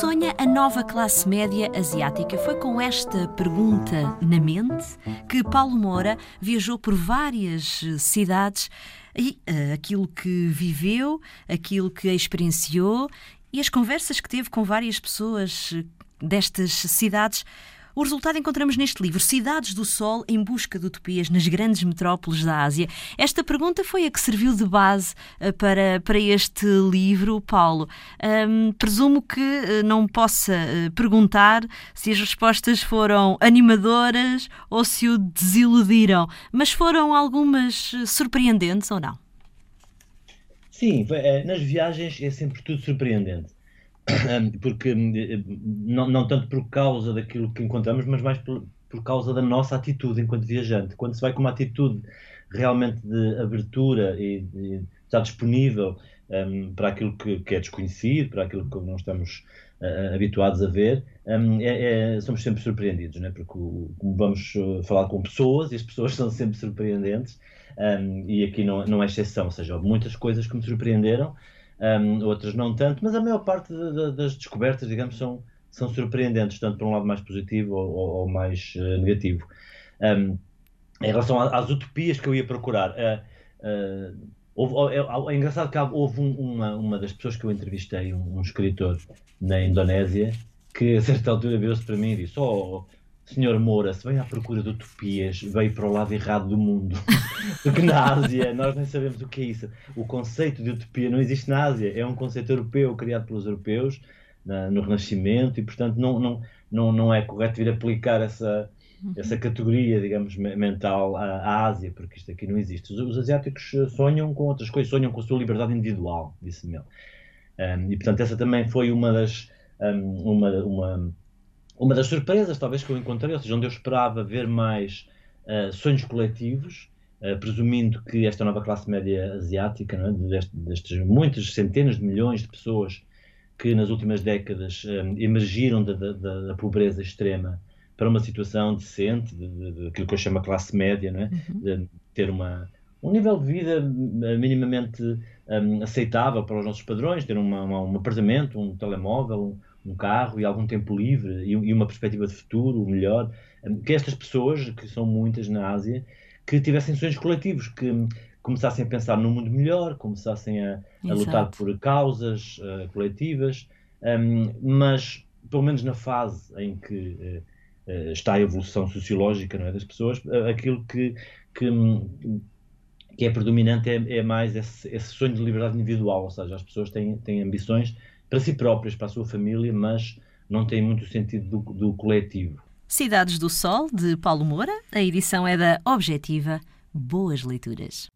sonha a nova classe média asiática? Foi com esta pergunta na mente que Paulo Moura viajou por várias cidades e uh, aquilo que viveu, aquilo que experienciou e as conversas que teve com várias pessoas destas cidades o resultado encontramos neste livro, Cidades do Sol em Busca de Utopias nas Grandes Metrópoles da Ásia. Esta pergunta foi a que serviu de base uh, para, para este livro, Paulo. Um, presumo que uh, não possa uh, perguntar se as respostas foram animadoras ou se o desiludiram, mas foram algumas surpreendentes ou não? Sim, nas viagens é sempre tudo surpreendente porque eh, não, não tanto por causa daquilo que encontramos, mas mais por, por causa da nossa atitude enquanto viajante. Quando se vai com uma atitude realmente de abertura e, de estar disponível um, para aquilo que, que, é desconhecido, para aquilo que não estamos uh, habituados a ver, um, é, é, somos sempre surpreendidos, né? porque vamos uh, falar com pessoas e as pessoas são sempre surpreendentes, um, e aqui não, não é exceção, ou seja, houve muitas coisas que me surpreenderam um, outras não tanto, mas a maior parte de, de, das descobertas, digamos, são, são surpreendentes, tanto para um lado mais positivo ou, ou, ou mais uh, negativo. Um, em relação às utopias que eu ia procurar, uh, uh, houve, é, é, engraçado que houve um, uma, uma das pessoas que eu entrevistei, um, um escritor na Indonésia, que a certa altura virou-se para mim e disse: Oh, Senhor Moura, se vem à procura de utopias, veio para o lado errado do mundo. Porque na Ásia nós nem sabemos o que é isso. O conceito de utopia não existe na Ásia. É um conceito europeu, criado pelos europeus na, no Renascimento, e portanto não, não, não, não é correto vir aplicar essa, uhum. essa categoria, digamos, mental à, à, Ásia, porque isto aqui não existe. Os, os, asiáticos sonham com outras coisas, sonham com a sua liberdade individual, disse-me ele. Um, e portanto essa também foi uma das. Um, uma, uma uma das surpresas, talvez, que eu encontrei, ou seja, onde eu esperava ver mais uh, sonhos coletivos, uh, presumindo que esta nova classe média asiática, é? destes, destes muitas centenas de milhões de pessoas que nas últimas décadas um, eh, emergiram da, da, da, pobreza extrema para uma situação decente, de, de, de, aquilo que eu chamo a classe média, não é? Uhum. de ter uma, um nível de vida minimamente um, aceitável para os nossos padrões, ter uma, uma, um apartamento, um telemóvel, um carro e algum tempo livre e, e uma perspectiva de futuro melhor, hum, que estas pessoas, que são muitas na Ásia, que tivessem sonhos coletivos, que começassem a pensar num mundo melhor, começassem a, a lutar por causas uh, coletivas, um, mas pelo menos na fase em que uh, uh, está a evolução sociológica não é, das pessoas, aquilo que, que, que é predominante é, é mais esse, esse, sonho de liberdade individual, ou seja, as pessoas têm, têm ambições para si próprias, para a sua família, mas não tem muito sentido do, do coletivo. Cidades do Sol, de Paulo Moura. A edição é da Objetiva. Boas leituras.